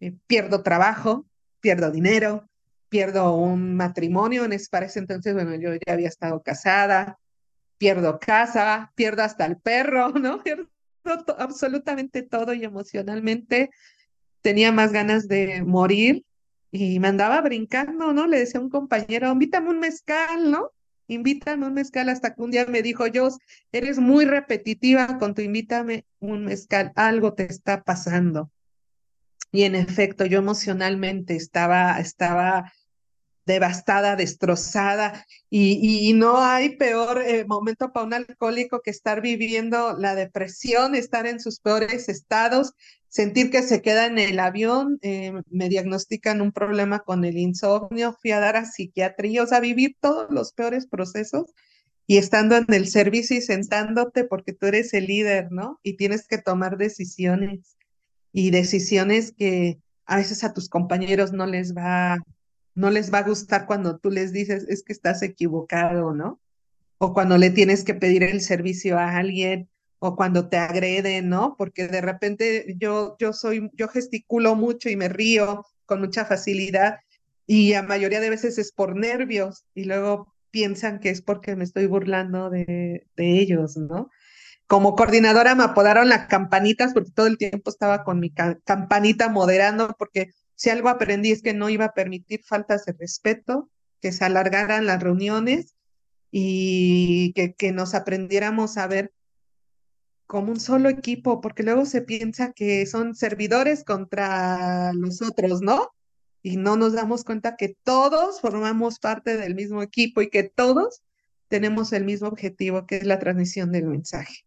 eh, pierdo trabajo, pierdo dinero, pierdo un matrimonio, en ese, para ese entonces, bueno, yo ya había estado casada, pierdo casa, pierdo hasta el perro, ¿no? Pierdo absolutamente todo y emocionalmente tenía más ganas de morir y me andaba brincando, ¿no? Le decía a un compañero, invítame un mezcal, ¿no? Invítame un mezcal hasta que un día me dijo, yo, eres muy repetitiva con tu invítame un mezcal, algo te está pasando. Y en efecto, yo emocionalmente estaba, estaba devastada, destrozada, y, no hay peor eh, momento para un alcohólico que estar viviendo la depresión, estar en sus peores estados, sentir que se queda en el avión, eh, me diagnostican un problema con el insomnio, fui a dar a psiquiatría, o sea, vivir todos los peores procesos y estando en el servicio y sentándote porque tú eres el líder, ¿no? Y tienes que tomar decisiones y decisiones que a veces a tus compañeros no les va no les va a gustar cuando tú les dices es que estás equivocado, ¿no? O cuando le tienes que pedir el servicio a alguien o cuando te agreden, ¿no? Porque de repente yo yo soy yo gesticulo mucho y me río con mucha facilidad y a mayoría de veces es por nervios y luego piensan que es porque me estoy burlando de, de ellos, ¿no? Como coordinadora me apodaron las campanitas porque todo el tiempo estaba con mi campanita moderando porque si algo aprendí es que no iba a permitir faltas de respeto, que se alargaran las reuniones y que, nos aprendiéramos a ver como un solo equipo, porque luego se piensa que son servidores contra los otros, ¿no? Y no nos damos cuenta que todos formamos parte del mismo equipo y que todos tenemos el mismo objetivo, que es la transmisión del mensaje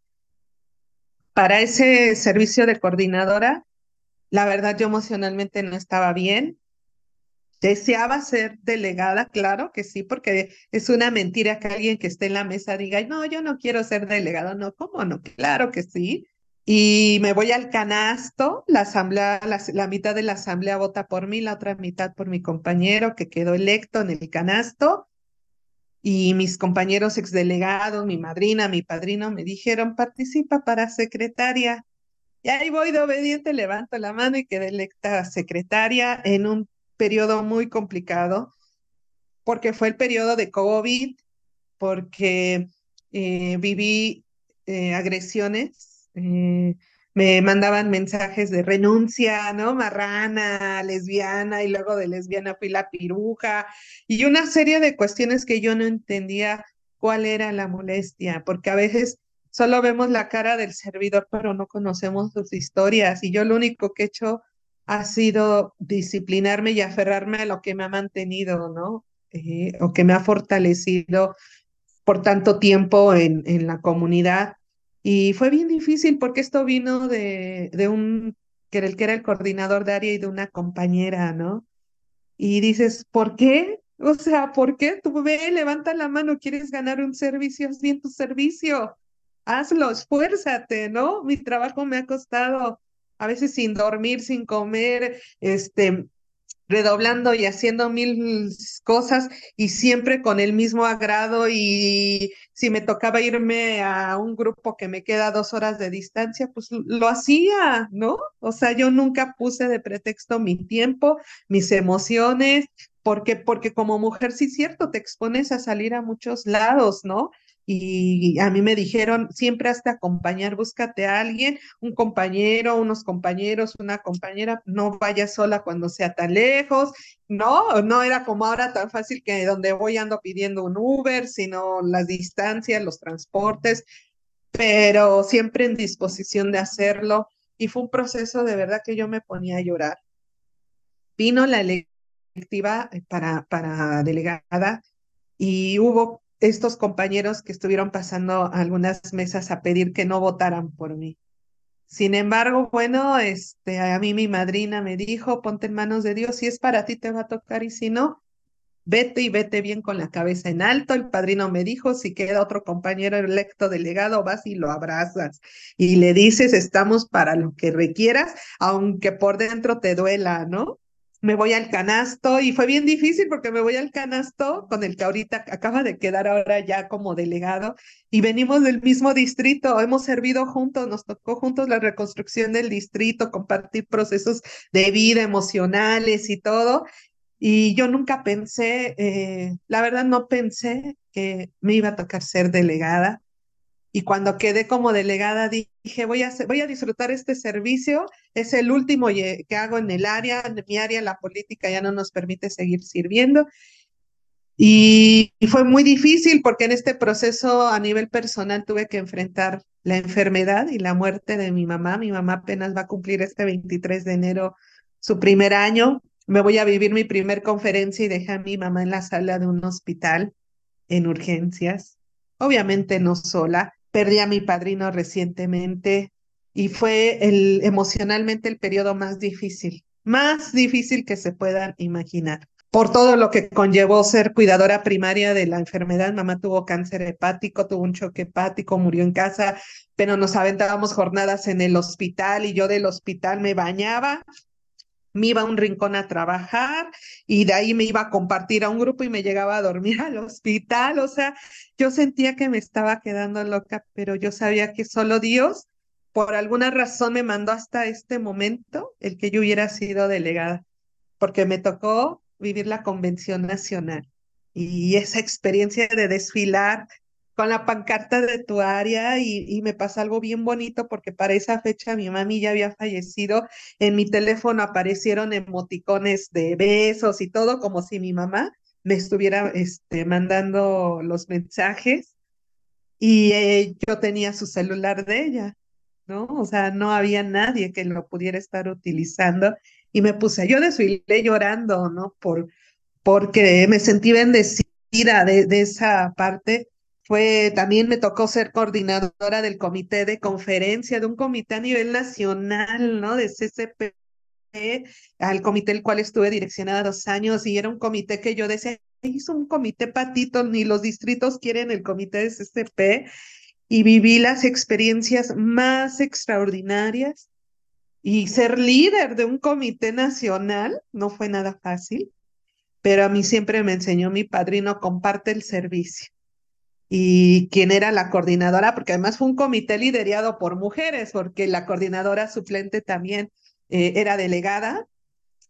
para ese servicio de coordinadora, la verdad yo emocionalmente no estaba bien. Deseaba ser delegada, claro que sí, porque es una mentira que alguien que esté en la mesa diga, no, yo no quiero ser delegado, no, ¿cómo no? Claro que sí. Y me voy al canasto, la asamblea, la mitad de la asamblea vota por mí, la otra mitad por mi compañero que quedó electo en el canasto y mis compañeros exdelegados, mi madrina, mi padrino me dijeron, participa para secretaria. Y ahí voy de obediente, levanto la mano y quedé electa secretaria en un periodo muy complicado, porque fue el periodo de COVID, porque eh, viví eh, agresiones, eh, me mandaban mensajes de renuncia, ¿no? Marrana, lesbiana, y luego de lesbiana fui la piruja, y una serie de cuestiones que yo no entendía cuál era la molestia, porque a veces solo vemos la cara del servidor, pero no conocemos sus historias, y yo lo único que he hecho ha sido disciplinarme y aferrarme a lo que me ha mantenido, ¿no? Eh, o que me ha fortalecido por tanto tiempo en, en la comunidad y fue bien difícil porque esto vino de, de un, que era, el, que era el coordinador de área y de una compañera, ¿no? Y dices, ¿por qué? O sea, ¿por qué? Tú ve, levanta la mano, quieres ganar un servicio, haz bien tu servicio, hazlo, esfuérzate, ¿no? Mi trabajo me ha costado a veces sin dormir, sin comer, este, redoblando y haciendo mil cosas y siempre con el mismo agrado y si me tocaba irme a un grupo que me queda dos horas de distancia, pues lo hacía, ¿no? O sea, yo nunca puse de pretexto mi tiempo, mis emociones, porque, porque como mujer sí es cierto, te expones a salir a muchos lados, ¿no? Y a mí me dijeron, siempre has de acompañar, búscate a alguien, un compañero, unos compañeros, una compañera, no vayas sola cuando sea tan lejos, no, no era como ahora tan fácil que donde voy ando pidiendo un Uber, sino las distancias, los transportes, pero siempre en disposición de hacerlo y fue un proceso de verdad que yo me ponía a llorar. Vino la electiva para, para delegada y hubo estos compañeros que estuvieron pasando algunas mesas a pedir que no votaran por mí. Sin embargo, bueno, este, a mí mi madrina me dijo, ponte en manos de Dios, si es para ti te va a tocar y si no, vete y vete bien con la cabeza en alto. El padrino me dijo, si queda otro compañero electo delegado, vas y lo abrazas y le dices, estamos para lo que requieras, aunque por dentro te duela, ¿no? Me voy al canasto y fue bien difícil porque me voy al canasto con el que ahorita acaba de quedar ahora ya como delegado y venimos del mismo distrito, hemos servido juntos, nos tocó juntos la reconstrucción del distrito, compartir procesos de vida emocionales y todo. Y yo nunca pensé, eh, la verdad no pensé que me iba a tocar ser delegada. Y cuando quedé como delegada dije, voy a, voy a disfrutar este servicio, es el último que hago en el área, en mi área la política ya no nos permite seguir sirviendo. Y, y fue muy difícil porque en este proceso a nivel personal tuve que enfrentar la enfermedad y la muerte de mi mamá. Mi mamá apenas va a cumplir este 23 de enero su primer año. Me voy a vivir mi primer conferencia y dejé a mi mamá en la sala de un hospital en urgencias. Obviamente no sola, Perdí a mi padrino recientemente y fue el, emocionalmente el periodo más difícil, más difícil que se puedan imaginar. Por todo lo que conllevó ser cuidadora primaria de la enfermedad, mamá tuvo cáncer hepático, tuvo un choque hepático, murió en casa, pero nos aventábamos jornadas en el hospital y yo del hospital me bañaba me iba a un rincón a trabajar y de ahí me iba a compartir a un grupo y me llegaba a dormir al hospital. O sea, yo sentía que me estaba quedando loca, pero yo sabía que solo Dios, por alguna razón, me mandó hasta este momento el que yo hubiera sido delegada, porque me tocó vivir la convención nacional y esa experiencia de desfilar con la pancarta de tu área y, me pasa algo bien bonito porque para esa fecha mi mami ya había fallecido. En mi teléfono aparecieron emoticones de besos y todo, como si mi mamá me estuviera este, mandando los mensajes y eh, yo tenía su celular de ella, ¿no? O sea, no había nadie que lo pudiera estar utilizando y me puse, yo desfilé llorando, ¿no? Por, porque me sentí bendecida de, de esa parte también me tocó ser coordinadora del comité de conferencia, de un comité a nivel nacional, ¿no? De CCP, al comité el cual estuve direccionada dos años y era un comité que yo decía, hizo un comité patito, ni los distritos quieren el comité de CCP y viví las experiencias más extraordinarias y ser líder de un comité nacional no fue nada fácil, pero a mí siempre me enseñó mi padrino, comparte el servicio y quién era la coordinadora, porque además fue un comité liderado por mujeres, porque la coordinadora suplente también eh, era delegada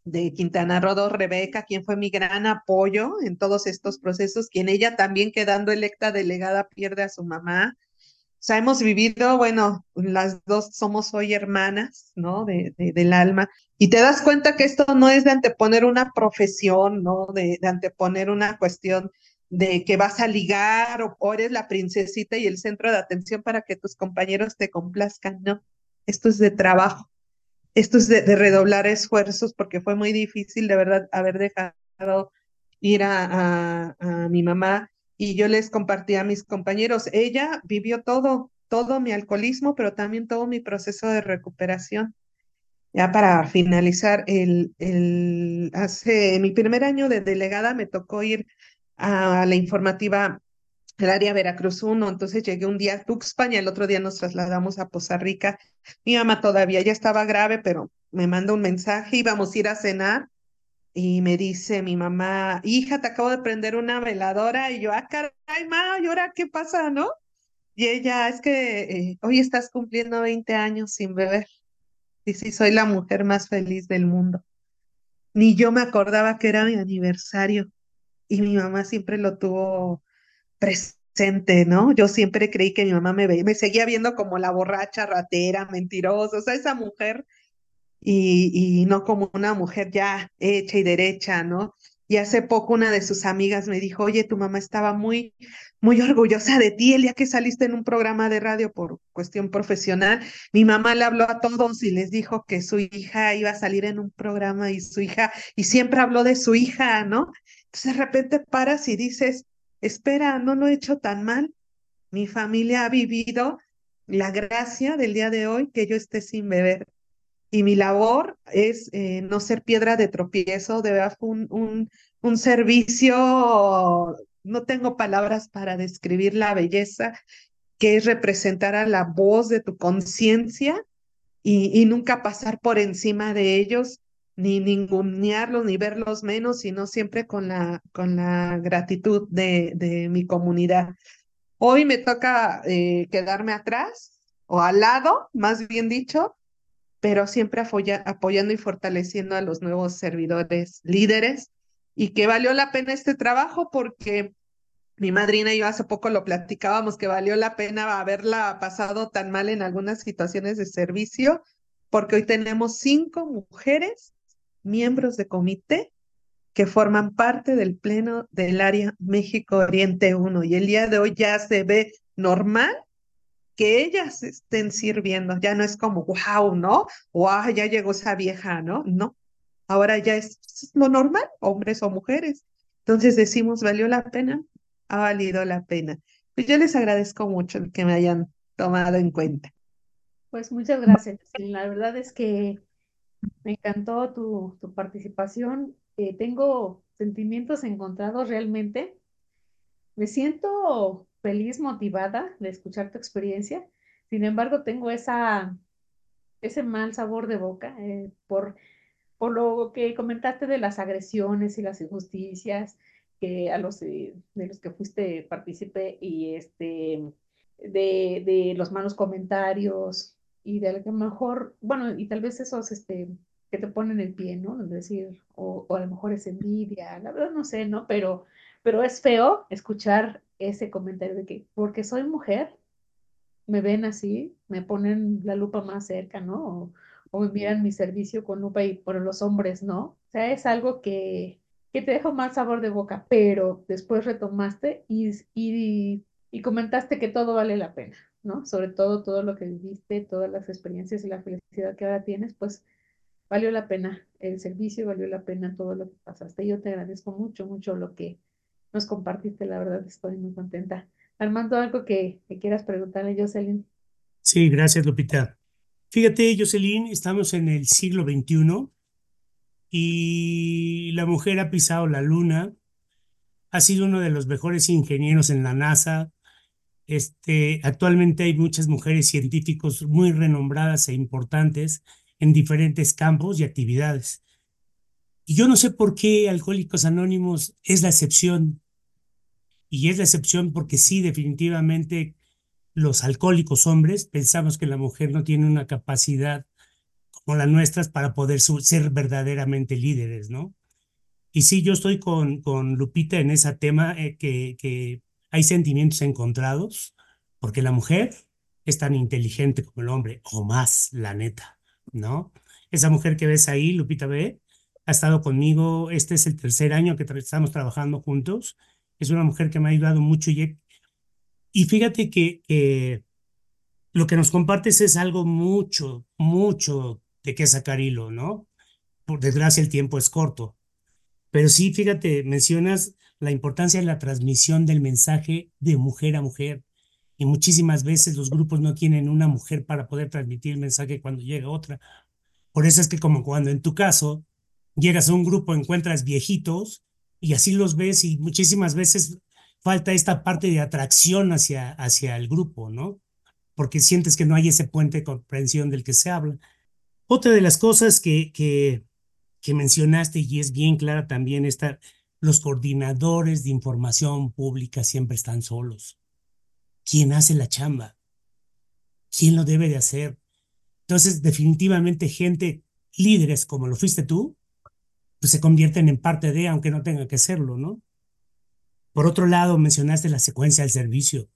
de Quintana Roo, Rebeca, quien fue mi gran apoyo en todos estos procesos, quien ella también quedando electa delegada pierde a su mamá. O sea, hemos vivido, bueno, las dos somos hoy hermanas, ¿no? De, del alma. Y te das cuenta que esto no es de anteponer una profesión, ¿no? De anteponer una cuestión de que vas a ligar o, eres la princesita y el centro de atención para que tus compañeros te complazcan. No, esto es de trabajo, esto es de, redoblar esfuerzos porque fue muy difícil de verdad haber dejado ir a, a, mi mamá y yo les compartí a mis compañeros. Ella vivió todo, todo mi alcoholismo, pero también todo mi proceso de recuperación. Ya para finalizar, el, el, hace mi primer año de delegada me tocó ir a la informativa del área Veracruz 1, entonces llegué un día a Tuxpan y el otro día nos trasladamos a Poza Rica. Mi mamá todavía ya estaba grave, pero me manda un mensaje, íbamos a ir a cenar y me dice mi mamá, hija, te acabo de prender una veladora y yo, ah, caray, ma, ¿y ahora qué pasa, no? Y ella, es que eh, hoy estás cumpliendo 20 años sin beber. Y sí, soy la mujer más feliz del mundo. Ni yo me acordaba que era mi aniversario y mi mamá siempre lo tuvo presente, ¿no? Yo siempre creí que mi mamá me veía, me seguía viendo como la borracha, ratera, mentirosa, o sea, esa mujer y, y no como una mujer ya hecha y derecha, ¿no? Y hace poco una de sus amigas me dijo, oye, tu mamá estaba muy, muy orgullosa de ti el día que saliste en un programa de radio por cuestión profesional. Mi mamá le habló a todos y les dijo que su hija iba a salir en un programa y su hija, y siempre habló de su hija, ¿no? Entonces de repente paras y dices, espera, no lo he hecho tan mal. Mi familia ha vivido la gracia del día de hoy que yo esté sin beber. Y mi labor es eh, no ser piedra de tropiezo, de verdad un, un, servicio, no tengo palabras para describir la belleza que es representar a la voz de tu conciencia y, nunca pasar por encima de ellos, ni ningunearlos, ni verlos menos, sino siempre con la, con la gratitud de, de mi comunidad. Hoy me toca eh, quedarme atrás o al lado, más bien dicho, pero siempre apoya, apoyando y fortaleciendo a los nuevos servidores líderes y que valió la pena este trabajo porque mi madrina y yo hace poco lo platicábamos que valió la pena haberla pasado tan mal en algunas situaciones de servicio, porque hoy tenemos cinco mujeres miembros de comité que forman parte del pleno del área México Oriente 1 y el día de hoy ya se ve normal que ellas estén sirviendo, ya no es como, wow, ¿no? Wow, ya llegó esa vieja, ¿no? No, ahora ya es, es lo normal, hombres o mujeres. Entonces decimos, ¿valió la pena? ha valido la pena. Pues yo les agradezco mucho que me hayan tomado en cuenta. Pues muchas gracias. La verdad es que me encantó tu, tu participación. Eh, tengo sentimientos encontrados realmente. Me siento feliz, motivada de escuchar tu experiencia. Sin embargo, tengo esa, ese mal sabor de boca eh, por, por lo que comentaste de las agresiones y las injusticias que a los de los que fuiste partícipe y este de, de, los malos comentarios y de a lo mejor, bueno, y tal vez esos este que te ponen el pie, ¿no? Es decir, o, o, a lo mejor es envidia, la verdad no sé, ¿no? Pero, pero es feo escuchar ese comentario de que porque soy mujer, me ven así, me ponen la lupa más cerca, ¿no? O, me miran mi servicio con lupa y por los hombres, ¿no? O sea, es algo que, que te dejó mal sabor de boca, pero después retomaste y, y, y, comentaste que todo vale la pena, ¿no? Sobre todo todo lo que viviste, todas las experiencias y la felicidad que ahora tienes, pues valió la pena el servicio, valió la pena todo lo que pasaste. Yo te agradezco mucho, mucho lo que nos compartiste, la verdad estoy muy contenta. Armando, algo que, quieras preguntarle, Jocelyn. Sí, gracias, Lupita. Fíjate, Jocelyn, estamos en el siglo XXI y la mujer ha pisado la luna, ha sido uno de los mejores ingenieros en la NASA. Este, actualmente hay muchas mujeres científicos muy renombradas e importantes en diferentes campos y actividades. Y yo no sé por qué Alcohólicos Anónimos es la excepción. Y es la excepción porque sí, definitivamente los alcohólicos hombres pensamos que la mujer no tiene una capacidad como las nuestras para poder ser verdaderamente líderes, ¿no? Y sí, yo estoy con, con Lupita en ese tema eh, que, que hay sentimientos encontrados, porque la mujer es tan inteligente como el hombre, o más, la neta, ¿no? Esa mujer que ves ahí, Lupita B, ha estado conmigo, este es el tercer año que estamos trabajando juntos, es una mujer que me ha ayudado mucho y, y fíjate que, lo que nos compartes es algo mucho, mucho de qué sacar hilo, ¿no? Por desgracia el tiempo es corto. Pero sí, fíjate, mencionas la importancia de la transmisión del mensaje de mujer a mujer. Y muchísimas veces los grupos no tienen una mujer para poder transmitir el mensaje cuando llega otra. Por eso es que como cuando en tu caso llegas a un grupo, encuentras viejitos y así los ves y muchísimas veces falta esta parte de atracción hacia, hacia el grupo, ¿no? Porque sientes que no hay ese puente de comprensión del que se habla. Otra de las cosas que, que, que mencionaste y es bien clara también está, los coordinadores de información pública siempre están solos. ¿Quién hace la chamba? ¿Quién lo debe de hacer? Entonces, definitivamente gente, líderes como lo fuiste tú, pues se convierten en parte de, aunque no tenga que serlo, ¿no? Por otro lado, mencionaste la secuencia del servicio,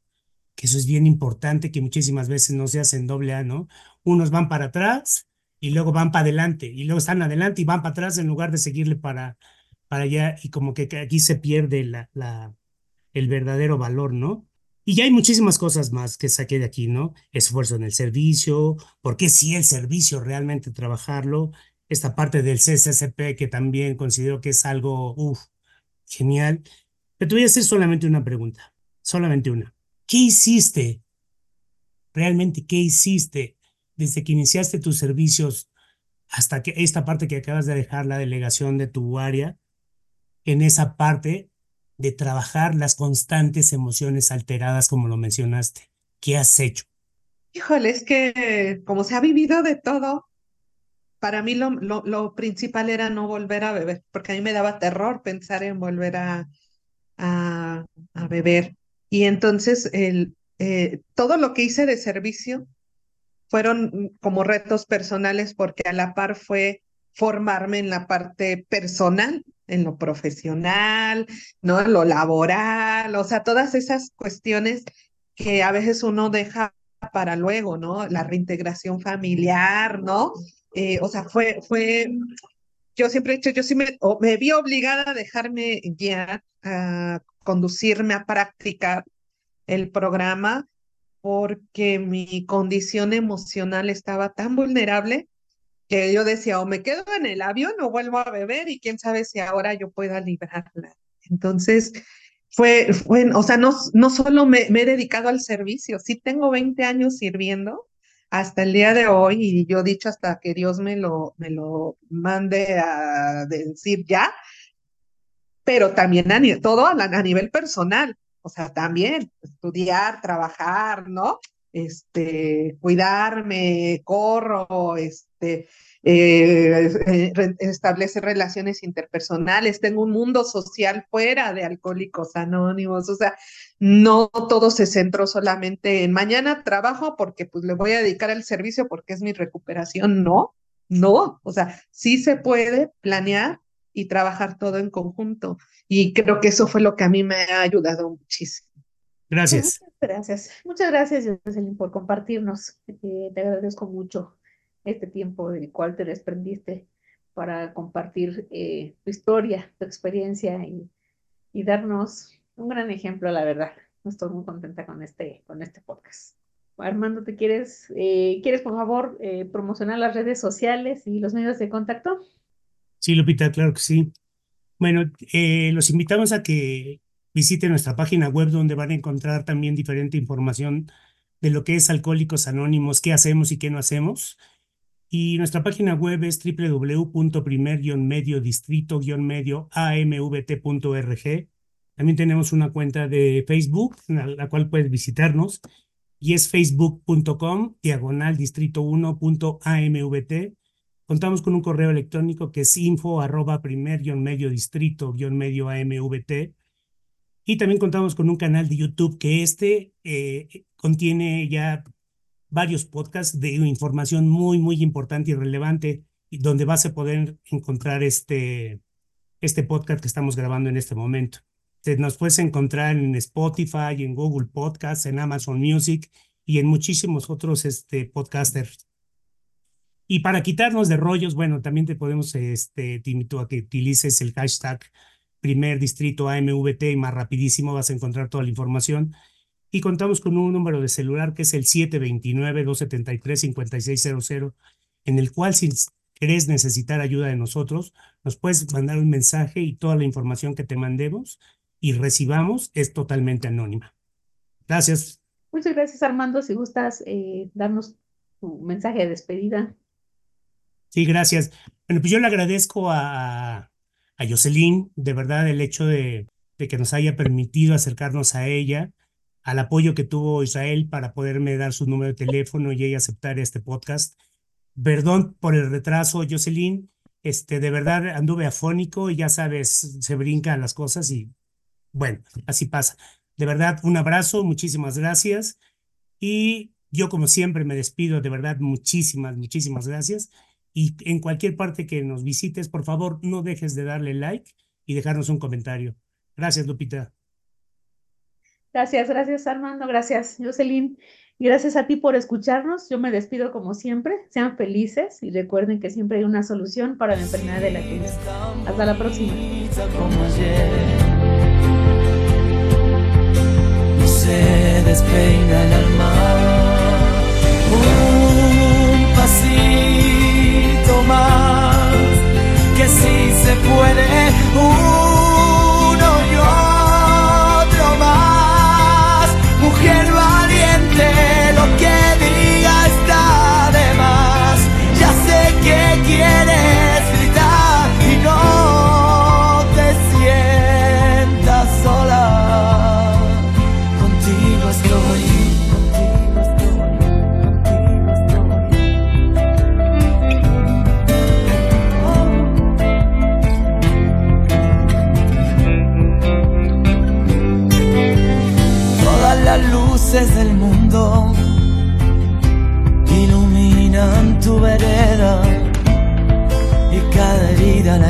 que eso es bien importante, que muchísimas veces no se hace en doble A, ¿no? Unos van para atrás y luego van para adelante y luego están adelante y van para atrás en lugar de seguirle para, para allá y como que aquí se pierde la, el verdadero valor, ¿no? Y ya hay muchísimas cosas más que saqué de aquí, ¿no? Esfuerzo en el servicio, por qué sí el servicio realmente trabajarlo, esta parte del CCCP que también considero que es algo, uff, genial. Pero te voy a hacer solamente una pregunta, solamente una. ¿Qué hiciste realmente qué hiciste desde que iniciaste tus servicios hasta que esta parte que acabas de dejar la delegación de tu área, en esa parte de trabajar las constantes emociones alteradas, como lo mencionaste. ¿Qué has hecho? Híjole, es que como se ha vivido de todo, para mí lo, lo, principal era no volver a beber, porque a mí me daba terror pensar en volver a, a, beber. Y entonces el, eh, todo lo que hice de servicio fueron como retos personales, porque a la par fue formarme en la parte personal, en lo profesional, ¿no? En lo laboral, o sea, todas esas cuestiones que a veces uno deja para luego, ¿no? La reintegración familiar, ¿no? Eh, o sea, fue, fue, yo siempre he dicho, yo sí me, me vi obligada a dejarme guiar, a conducirme, a practicar el programa, porque mi condición emocional estaba tan vulnerable que yo decía, o me quedo en el avión o vuelvo a beber y quién sabe si ahora yo pueda librarla. Entonces, fue, fue o sea, no, no solo me, he dedicado al servicio, sí tengo 20 años sirviendo hasta el día de hoy y yo he dicho hasta que Dios me lo, me lo mande a decir ya, pero también a, todo a, a nivel personal, o sea, también estudiar, trabajar, ¿no? Este, cuidarme, corro, este, eh, eh establece relaciones interpersonales, tengo un mundo social fuera de Alcohólicos Anónimos, o sea, no todo se centró solamente en mañana trabajo porque pues le voy a dedicar al servicio porque es mi recuperación, no, no, o sea, sí se puede planear y trabajar todo en conjunto y creo que eso fue lo que a mí me ha ayudado muchísimo. Gracias. Muchas gracias. Muchas gracias, Jocelyn, por compartirnos. Eh, te agradezco mucho este tiempo del cual te desprendiste para compartir eh, tu historia, tu experiencia y, darnos un gran ejemplo, la verdad. Estoy muy contenta con este, con este podcast. Armando, ¿te quieres, eh, quieres por favor eh, promocionar las redes sociales y los medios de contacto? Sí, Lupita, claro que sí. Bueno, los invitamos a que visiten nuestra página web donde van a encontrar también diferente información de lo que es Alcohólicos Anónimos, qué hacemos y qué no hacemos. Y nuestra página web es www.primer-medio-distrito-medio-amvt.org. También tenemos una cuenta de Facebook, la cual puedes visitarnos, y es facebook.com diagonal distrito 1.amvt. Contamos con un correo electrónico que es info arroba primer-medio distrito-medio amvt. Y también contamos con un canal de YouTube que este eh, contiene ya varios podcasts de información muy, muy importante y relevante, donde vas a poder encontrar este, este podcast que estamos grabando en este momento. Te, nos puedes encontrar en Spotify, en Google Podcasts, en Amazon Music y en muchísimos otros este, podcasters. Y para quitarnos de rollos, bueno, también te podemos, este, te invito a que utilices el hashtag primer distrito AMVT y más rapidísimo vas a encontrar toda la información y contamos con un número de celular que es el 729-273-5600, en el cual si querés necesitar ayuda de nosotros, nos puedes mandar un mensaje y toda la información que te mandemos y recibamos es totalmente anónima. Gracias. Muchas gracias, Armando. Si gustas eh, darnos tu mensaje de despedida. Sí, gracias. Bueno, pues yo le agradezco a, a Jocelyn, de verdad, el hecho de, de que nos haya permitido acercarnos a ella al apoyo que tuvo Israel para poderme dar su número de teléfono y ella aceptar este podcast. Perdón por el retraso, Jocelyn. Este, de verdad anduve afónico y ya sabes, se brincan las cosas y bueno, así pasa. De verdad, un abrazo, muchísimas gracias. Y yo, como siempre, me despido. De verdad, muchísimas, muchísimas gracias. Y en cualquier parte que nos visites, por favor, no dejes de darle like y dejarnos un comentario. Gracias, Lupita. Gracias, gracias Armando, gracias Jocelyn. Gracias a ti por escucharnos. Yo me despido como siempre. Sean felices y recuerden que siempre hay una solución para la enfermedad de la crisis. Hasta la próxima. se despeina el alma. Un pasito más, que si se puede. Mujer valiente,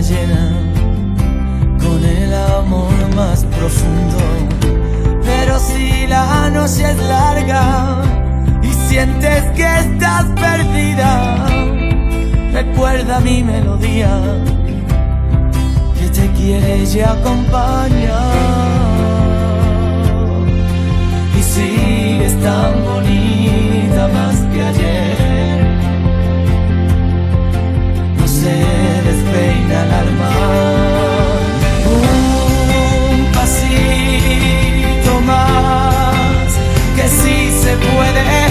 llena con el amor más profundo. Pero si la noche es larga y sientes que estás perdida, recuerda mi melodía que te quiere y acompaña. Y sigues tan bonita más que ayer. No se reina el alma. Un pasito más, que sí se puede.